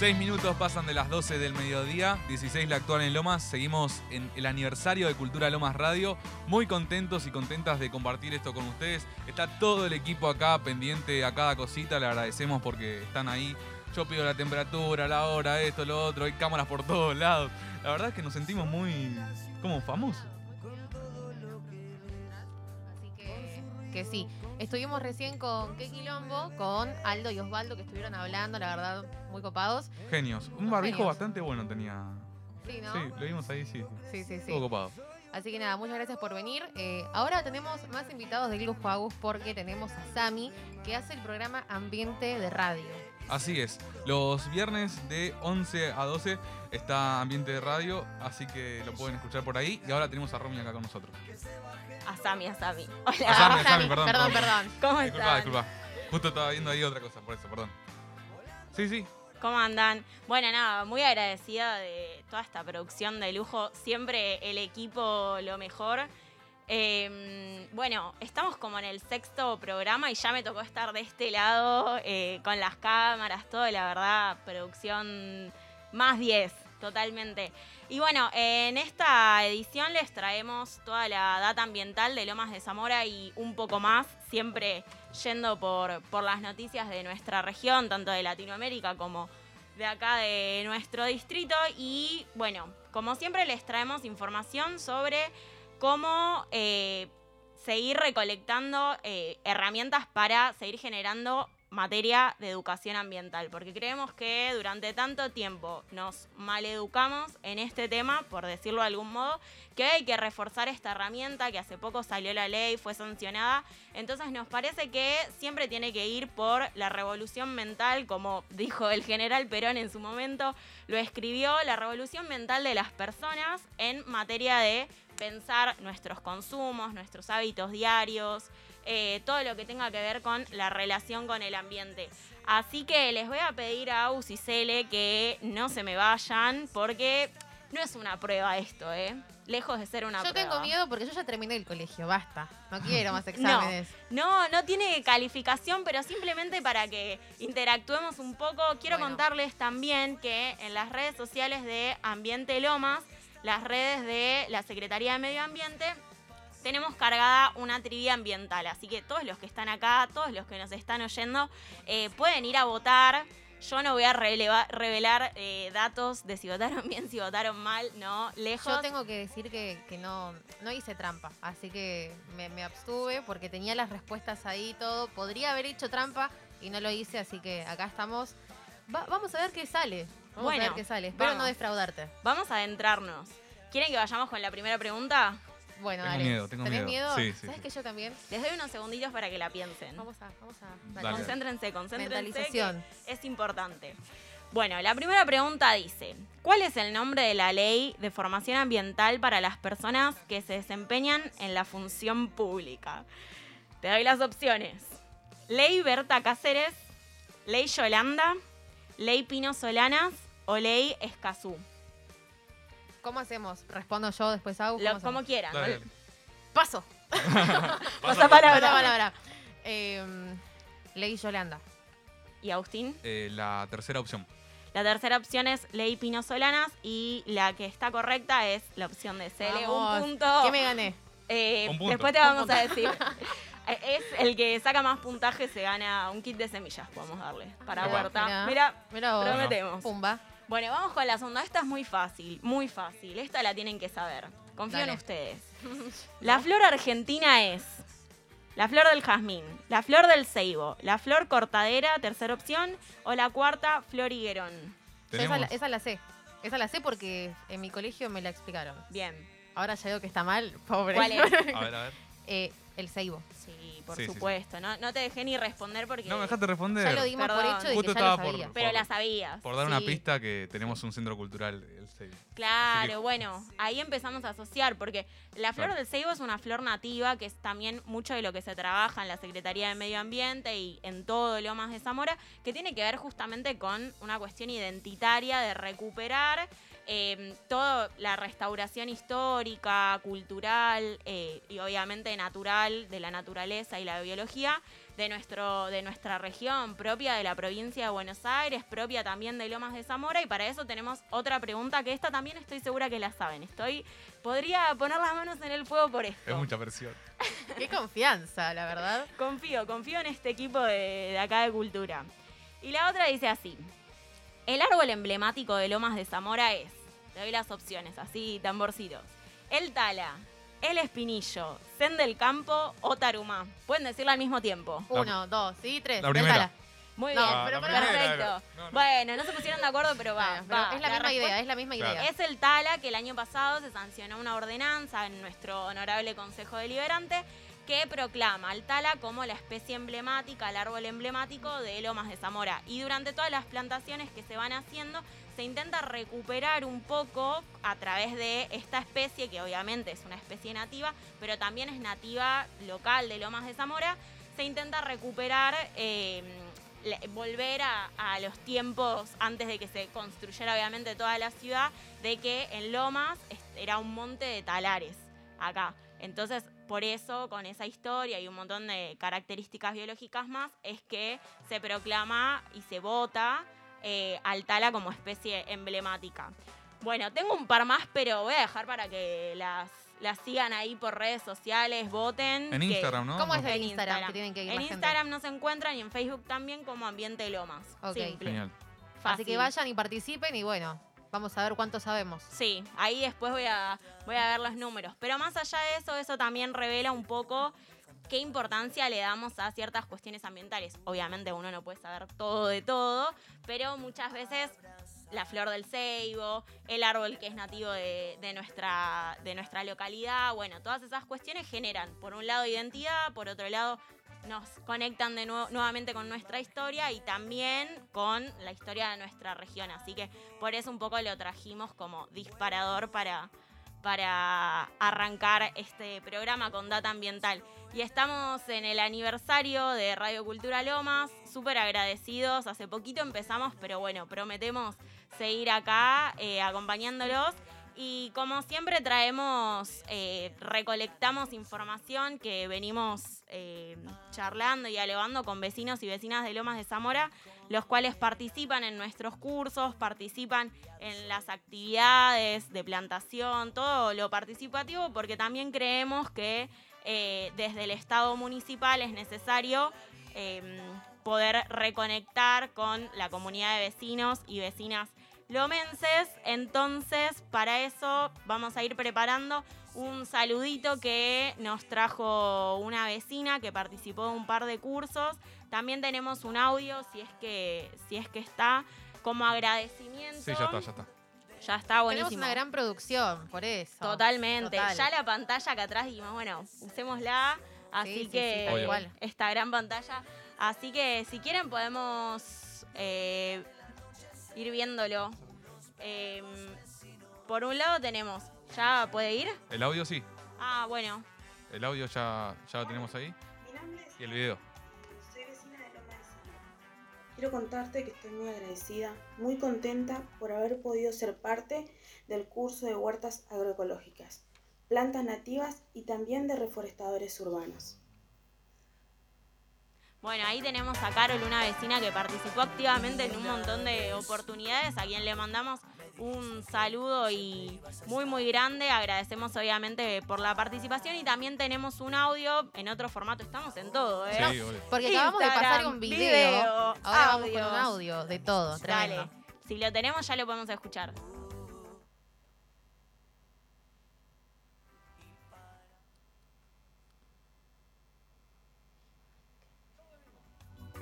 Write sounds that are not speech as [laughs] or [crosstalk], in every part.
Seis minutos pasan de las 12 del mediodía, 16 la actual en Lomas. Seguimos en el aniversario de Cultura Lomas Radio. Muy contentos y contentas de compartir esto con ustedes. Está todo el equipo acá pendiente a cada cosita. Le agradecemos porque están ahí. Yo pido la temperatura, la hora, esto, lo otro. Hay cámaras por todos lados. La verdad es que nos sentimos muy como famosos. Que, sí. Estuvimos recién con Qué Quilombo, con Aldo y Osvaldo, que estuvieron hablando, la verdad, muy copados. Genios. Un barbijo Genios. bastante bueno tenía. Sí, ¿no? Sí, lo vimos ahí, sí. Sí, sí, sí. Estuvo copado. Así que nada, muchas gracias por venir. Eh, ahora tenemos más invitados de Lujo Agus porque tenemos a Sami, que hace el programa Ambiente de Radio. Así es. Los viernes de 11 a 12 está Ambiente de Radio, así que lo pueden escuchar por ahí. Y ahora tenemos a Romy acá con nosotros. A Sami, a Sami. Hola. A Sami, a [laughs] perdón, perdón. perdón. ¿Cómo Disculpa, están? disculpa. Justo estaba viendo ahí otra cosa, por eso, perdón. Sí, sí. ¿Cómo andan? Bueno, nada, muy agradecida de toda esta producción de lujo. Siempre el equipo lo mejor. Eh, bueno, estamos como en el sexto programa y ya me tocó estar de este lado eh, con las cámaras, todo, la verdad, producción más 10, totalmente. Y bueno, en esta edición les traemos toda la data ambiental de Lomas de Zamora y un poco más, siempre yendo por, por las noticias de nuestra región, tanto de Latinoamérica como de acá de nuestro distrito. Y bueno, como siempre les traemos información sobre cómo eh, seguir recolectando eh, herramientas para seguir generando materia de educación ambiental, porque creemos que durante tanto tiempo nos maleducamos en este tema, por decirlo de algún modo, que hay que reforzar esta herramienta, que hace poco salió la ley, fue sancionada, entonces nos parece que siempre tiene que ir por la revolución mental, como dijo el general Perón en su momento, lo escribió, la revolución mental de las personas en materia de pensar nuestros consumos, nuestros hábitos diarios, eh, todo lo que tenga que ver con la relación con el ambiente. Así que les voy a pedir a Aus y Cele que no se me vayan porque no es una prueba esto, ¿eh? Lejos de ser una Yo prueba. tengo miedo porque yo ya terminé el colegio, basta. No quiero más [laughs] exámenes. No, no tiene calificación, pero simplemente para que interactuemos un poco, quiero Bueno. contarles también que en las redes sociales de Ambiente Lomas, las redes de la Secretaría de Medio Ambiente, tenemos cargada una trivia ambiental. Así que todos los que están acá, todos los que nos están oyendo, eh, pueden ir a votar. Yo no voy a revelar eh, datos de si votaron bien, si votaron mal, no, lejos. Yo tengo que decir que, no, hice trampa, así que me, abstuve porque tenía las respuestas ahí y todo. Podría haber hecho trampa y no lo hice, así que acá estamos. Va- vamos a ver qué sale. Vamos Bueno, a ver qué sale. Espero no defraudarte. Vamos a adentrarnos. ¿Quieren que vayamos con la primera pregunta? Bueno, Tengo dale. miedo, tengo ¿Tenés miedo. miedo? Sí, sí, ¿Sabes sí. que yo también? Les doy unos segunditos para que la piensen. Vamos a, vamos a. Dale. Concéntrense, concéntrense. Mentalización. que Es importante. Bueno, la primera pregunta dice: ¿Cuál es el nombre de la ley de formación ambiental para las personas que se desempeñan en la función pública? Te doy las opciones: Ley Berta Cáceres, Ley Yolanda, Ley Pino Solanas o Ley Escazú. ¿Cómo hacemos? ¿Respondo yo después hago? Lo- como quieran. Dale. Paso. [laughs] Pasa palabra. Pasa palabra. Eh, Ley Yolanda. ¿Y Agustín? Eh, la tercera opción. La tercera opción es Ley Pino Solanas y la que está correcta es la opción de Cele. Vamos. Un punto. ¿Qué me gané? Eh, Un punto. Después te vamos a decir. [laughs] Eh, Es el que saca más puntaje se gana un kit de semillas, podemos darle, para Mirá, huerta. Mira, prometemos. Pumba. Bueno, vamos con la segunda. Esta es muy fácil, muy fácil. Esta la tienen que saber. Confío en ustedes. [laughs] La flor argentina es la flor del jazmín, la flor del ceibo, la flor cortadera, tercera opción, o la cuarta, flor higuerón. Esa, la, esa la sé. Esa la sé porque en mi colegio me la explicaron. Bien. Ahora ya digo que está mal, pobre. ¿Cuál es? [laughs] A ver, a ver. Eh, el ceibo. Sí, por Sí, sí, sí. supuesto. No, no te dejé ni responder porque. No, me dejaste responder. Ya lo dimos por Perdón. hecho de Justo que ya lo estaba por- sabía. Pero la sabías. Por dar una Sí. pista que tenemos un centro cultural, el Seibo. Claro, Así que- bueno, ahí empezamos a asociar, porque la flor Claro. del ceibo es una flor nativa, que es también mucho de lo que se trabaja en la Secretaría de Medio Ambiente y en todo Lomas de Zamora, que tiene que ver justamente con una cuestión identitaria de recuperar eh, toda la restauración histórica, cultural eh, y obviamente natural de la naturaleza y la biología de, nuestro, de nuestra región, propia de la provincia de Buenos Aires, propia también de Lomas de Zamora. Y para eso tenemos otra pregunta que esta también estoy segura que la saben. Estoy, podría poner las manos en el fuego por esto. Es mucha presión. [laughs] Qué confianza, la verdad. Confío, confío en este equipo de, de acá de cultura. Y la otra dice así. El árbol emblemático de Lomas de Zamora es, te doy las opciones, así tamborcitos. El tala, el espinillo, zen del campo o tarumá. Pueden decirlo al mismo tiempo. Uno, dos, sí, tres. La primera. Tala. Muy No, bien, Ah, pero la para- primera, perfecto. no, no. Bueno, no se pusieron de acuerdo, pero va. Bueno, pero va. es la, misma respuesta- idea, es la misma idea. Es el TALA que el año pasado se sancionó una ordenanza en nuestro honorable Consejo Deliberante que proclama al tala como la especie emblemática, el árbol emblemático de Lomas de Zamora. Y durante todas las plantaciones que se van haciendo, se intenta recuperar un poco a través de esta especie, que obviamente es una especie nativa, pero también es nativa local de Lomas de Zamora. Se intenta recuperar, eh, volver a, a los tiempos antes de que se construyera obviamente toda la ciudad, de que en Lomas era un monte de talares acá. Entonces, por eso, con esa historia y un montón de características biológicas más, es que se proclama y se vota eh, al tala como especie emblemática. Bueno, tengo un par más, pero voy a dejar para que las, las sigan ahí por redes sociales, voten. En que- Instagram, ¿no? ¿Cómo es en el Instagram, que tienen que ir En la gente? Instagram nos encuentran y en Facebook también como Ambiente Lomas. Ok. Simple. Genial. Así que vayan y participen y bueno, vamos a ver cuánto sabemos. Sí, ahí después voy a, voy a ver los números. Pero más allá de eso, eso también revela un poco qué importancia le damos a ciertas cuestiones ambientales. Obviamente uno no puede saber todo de todo, pero muchas veces la flor del ceibo, el árbol que es nativo de, nuestra, de nuestra localidad, bueno, todas esas cuestiones generan, por un lado, identidad, por otro lado, nos conectan de nuevo, nuevamente con nuestra historia y también con la historia de nuestra región. Así que por eso un poco lo trajimos como disparador para, para arrancar este programa con Data Ambiental. Y estamos en el aniversario de Radio Cultura Lomas, súper agradecidos. Hace poquito empezamos, pero bueno, prometemos seguir acá eh, acompañándolos. Y como siempre traemos, eh, recolectamos información que venimos eh, charlando y dialogando con vecinos y vecinas de Lomas de Zamora, los cuales participan en nuestros cursos, participan en las actividades de plantación, todo lo participativo, porque también creemos que eh, desde el Estado municipal es necesario eh, poder reconectar con la comunidad de vecinos y vecinas lomenses. Entonces, para eso vamos a ir preparando un saludito que nos trajo una vecina que participó de un par de cursos. También tenemos un audio, si es que, si es que está, como agradecimiento. Sí, ya está, ya está. Ya está buenísimo. Tenemos una gran producción, por eso. Totalmente. Total. Ya la pantalla acá atrás dijimos, bueno, usémosla. Así Sí, que sí, esta gran pantalla. Así que si quieren podemos eh, ir viéndolo. Eh, por un lado tenemos, ¿ya puede ir? El audio sí. Ah, bueno. El audio ya, ya lo tenemos ahí. Mi nombre es Y el video. soy vecina de Loma de. Quiero contarte que estoy muy agradecida, muy contenta por haber podido ser parte del curso de huertas agroecológicas, plantas nativas y también de reforestadores urbanos. Bueno, ahí tenemos a Carol, una vecina que participó activamente en un montón de oportunidades, a quien le mandamos un saludo y muy muy grande. Agradecemos obviamente por la participación y también tenemos un audio en otro formato. Estamos en todo, ¿eh? Sí. Porque acabamos de pasar un video. video, ahora vamos con un audio de todo. Dale. Si lo tenemos ya lo podemos escuchar.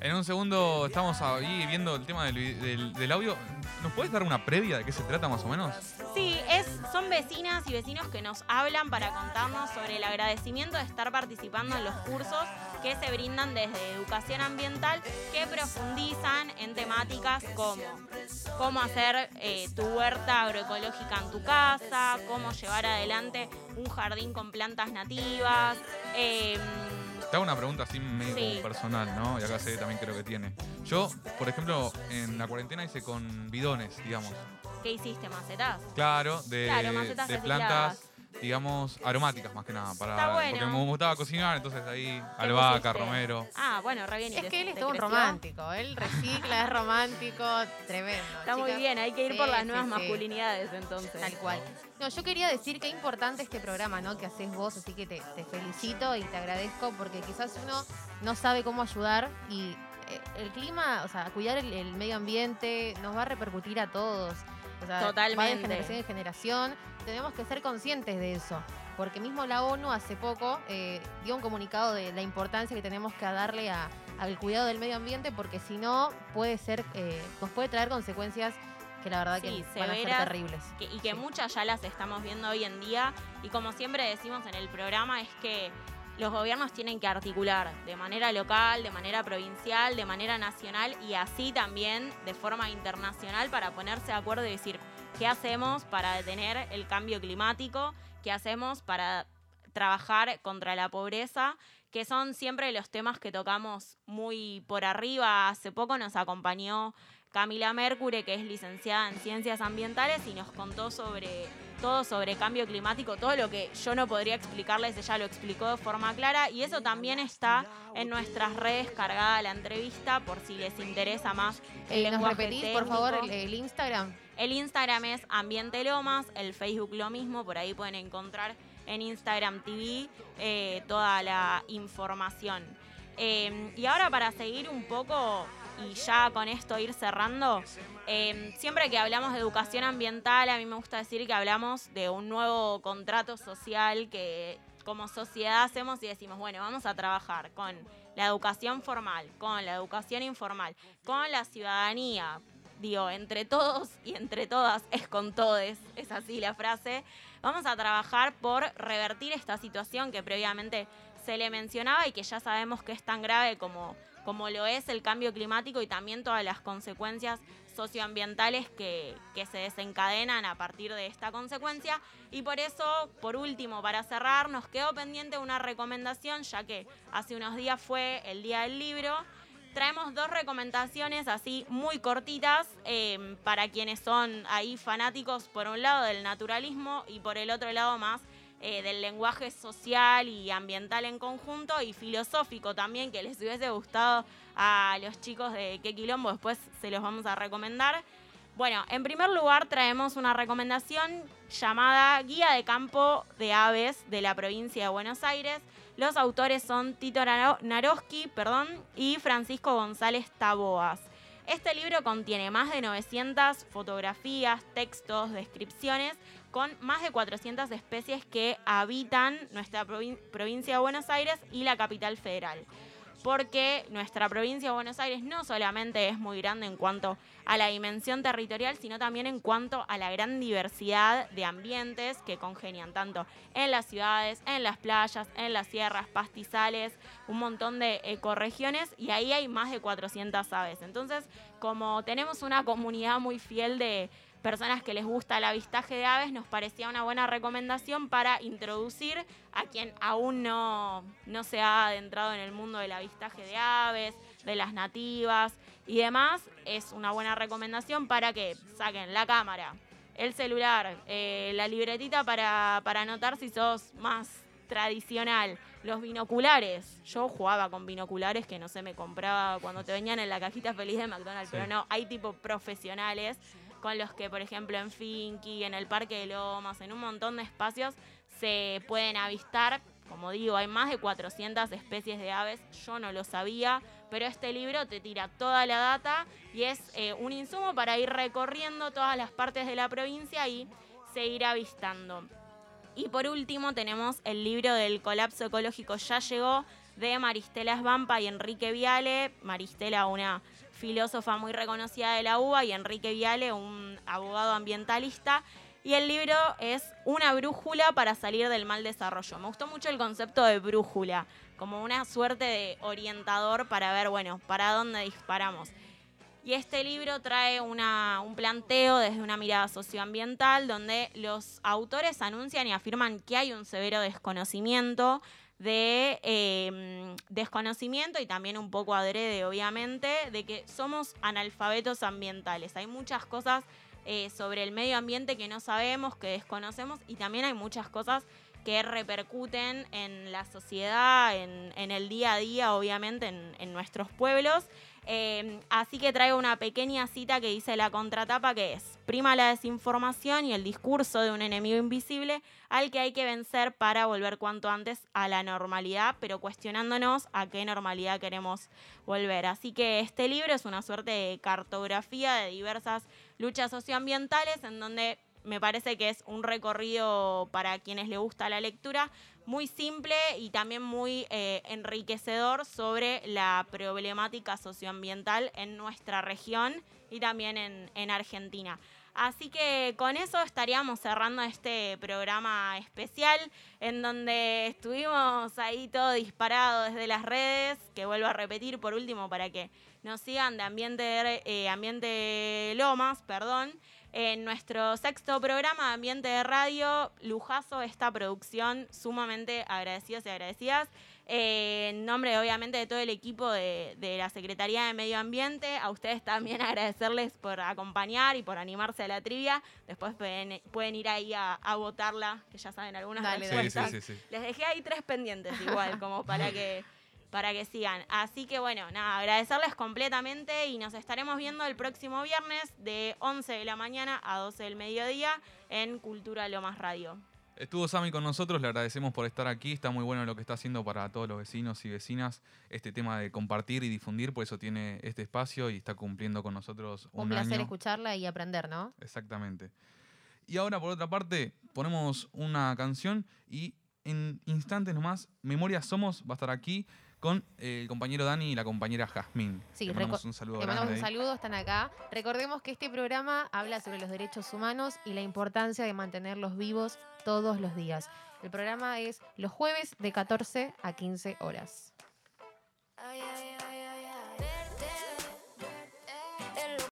En un segundo estamos ahí viendo el tema del, audio. ¿Nos puedes dar una previa de qué se trata más o menos? Sí, es, son vecinas y vecinos que nos hablan para contarnos sobre el agradecimiento de estar participando en los cursos que se brindan desde educación ambiental que profundizan en temáticas como cómo hacer eh, tu huerta agroecológica en tu casa, cómo llevar adelante un jardín con plantas nativas. em, Te hago una pregunta así medio Sí. personal, ¿no? Y acá sé también creo que tiene. Yo, por ejemplo, en la cuarentena hice con bidones, digamos. ¿Qué hiciste, macetas? Claro, de, Claro, macetas de recicladas. plantas digamos, aromáticas más que nada. Para, Está bueno. Porque me gustaba cocinar, entonces ahí ¿Qué albahaca, pusiste? romero. Ah, bueno, re bien. ¿y Es que él es todo un romántico. Él recicla, es romántico, tremendo. Está muy bien, hay que ir Sí, por las nuevas sí. masculinidades entonces. Tal cual. No, yo quería decir qué importante este programa, ¿no? Que haces vos, así que te, te felicito y te agradezco porque quizás uno no sabe cómo ayudar y eh, el clima, o sea, cuidar el, el medio ambiente nos va a repercutir a todos. O sea, Va de Totalmente. generación en generación. Tenemos que ser conscientes de eso. Porque mismo la ONU hace poco eh, dio un comunicado de la importancia que tenemos que darle a- al cuidado del medio ambiente, porque si no puede ser, eh, nos puede traer consecuencias que la verdad Sí, que van a ser terribles. que- y que Sí. muchas ya las estamos viendo hoy en día. Y como siempre decimos en el programa, es que los gobiernos tienen que articular de manera local, de manera provincial, de manera nacional y así también de forma internacional para ponerse de acuerdo y decir qué hacemos para detener el cambio climático, qué hacemos para trabajar contra la pobreza, que son siempre los temas que tocamos muy por arriba. Hace poco nos acompañó Camila Mercure, que es licenciada en Ciencias Ambientales y nos contó sobre todo sobre cambio climático, todo lo que yo no podría explicarles, ella lo explicó de forma clara y eso también está en nuestras redes cargada la entrevista por si les interesa más el Eh, ¿Nos repetís, por favor, el, técnico. el Instagram? El Instagram es Ambiente Lomas, el Facebook lo mismo, por ahí pueden encontrar en Instagram TV eh, toda la información. Eh, y ahora para seguir un poco y ya con esto ir cerrando, eh, siempre que hablamos de educación ambiental, a mí me gusta decir que hablamos de un nuevo contrato social que como sociedad hacemos y decimos, bueno, vamos a trabajar con la educación formal, con la educación informal, con la ciudadanía, digo, entre todos y entre todas, es con todes, es así la frase, vamos a trabajar por revertir esta situación que previamente se le mencionaba y que ya sabemos que es tan grave como, como lo es el cambio climático y también todas las consecuencias socioambientales que, que se desencadenan a partir de esta consecuencia. Y por eso, por último, para cerrar, nos quedó pendiente una recomendación, ya que hace unos días fue el Día del Libro traemos dos recomendaciones así muy cortitas eh, para quienes son ahí fanáticos por un lado del naturalismo y por el otro lado más eh, del lenguaje social y ambiental en conjunto y filosófico también que les hubiese gustado a los chicos de Qué Quilombo, después se los vamos a recomendar. Bueno, en primer lugar traemos una recomendación llamada Guía de Campo de Aves de la provincia de Buenos Aires. Los autores son Tito Naro- Naroski y Francisco González Taboas. Este libro contiene más de 900 fotografías, textos, descripciones con más de 400 especies que habitan nuestra provin- provincia de Buenos Aires y la capital federal. Porque nuestra provincia de Buenos Aires no solamente es muy grande en cuanto a la dimensión territorial, sino también en cuanto a la gran diversidad de ambientes que congenian tanto en las ciudades, en las playas, en las sierras, pastizales, un montón de ecorregiones y ahí hay más de 400 aves. Entonces, como tenemos una comunidad muy fiel de personas que les gusta el avistaje de aves, nos parecía una buena recomendación para introducir a quien aún no, no se ha adentrado en el mundo del avistaje de aves, de las nativas y demás. Es una buena recomendación para que saquen la cámara, el celular, eh, la libretita para, para anotar si sos más tradicional, los binoculares. Yo jugaba con binoculares que no se me compraba cuando te venían en la cajita feliz de McDonald's, Sí. pero no, hay tipo profesionales con los que, por ejemplo, en Finky, en el Parque de Lomas, en un montón de espacios, se pueden avistar. Como digo, hay más de 400 especies de aves, yo no lo sabía, pero este libro te tira toda la data y es eh, un insumo para ir recorriendo todas las partes de la provincia y seguir avistando. Y por último tenemos el libro del colapso ecológico Ya llegó de Maristela Svampa y Enrique Viale. Maristela, una filósofa muy reconocida de la UBA, y Enrique Viale, un abogado ambientalista. Y el libro es una brújula para salir del mal desarrollo. Me gustó mucho el concepto de brújula, como una suerte de orientador para ver, bueno, para dónde disparamos. Y este libro trae una- un planteo desde una mirada socioambiental donde los autores anuncian y afirman que hay un severo desconocimiento de eh, desconocimiento y también un poco adrede, obviamente, de que somos analfabetos ambientales. Hay muchas cosas eh, sobre el medio ambiente que no sabemos, que desconocemos y también hay muchas cosas que repercuten en la sociedad, en, el día a día, obviamente, en, nuestros pueblos. Eh, así que traigo una pequeña cita que dice la contratapa que es, prima la desinformación y el discurso de un enemigo invisible al que hay que vencer para volver cuanto antes a la normalidad, pero cuestionándonos a qué normalidad queremos volver. Así que este libro es una suerte de cartografía de diversas luchas socioambientales en donde me parece que es un recorrido para quienes les gusta la lectura muy simple y también muy eh, enriquecedor sobre la problemática socioambiental en nuestra región y también en, en Argentina. Así que con eso estaríamos cerrando este programa especial en donde estuvimos ahí todo disparado desde las redes, que vuelvo a repetir por último para que nos sigan de Ambiente, eh, ambiente Lomas, perdón. En nuestro sexto programa de Ambiente de Radio, lujazo esta producción, sumamente agradecidos y agradecidas. Eh, en nombre, obviamente, de todo el equipo de, la Secretaría de Medio Ambiente, a ustedes también [laughs] agradecerles por acompañar y por animarse a la trivia. Después pueden, ir ahí a, votarla, que ya saben algunas respuestas. Les dejé ahí tres pendientes igual, como para [laughs] que para que sigan. Así que bueno, nada, agradecerles completamente y nos estaremos viendo el próximo viernes de 11 de la mañana a 12 del mediodía en Cultura Lomas Radio. Estuvo Sami con nosotros, le agradecemos por estar aquí, está muy bueno lo que está haciendo para todos los vecinos y vecinas, este tema de compartir y difundir, por eso tiene este espacio y está cumpliendo con nosotros un, un placer escucharla y aprender, ¿no? Exactamente. Y ahora, por otra parte, ponemos una canción y en instantes nomás, Memoria Somos va a estar aquí con el compañero Dani y la compañera Jazmín. Sí, le mandamos un saludo. Le mandamos un saludo, están acá. Recordemos que este programa habla sobre los derechos humanos y la importancia de mantenerlos vivos todos los días. El programa es los jueves de 14 a 15 horas. Ay, ay,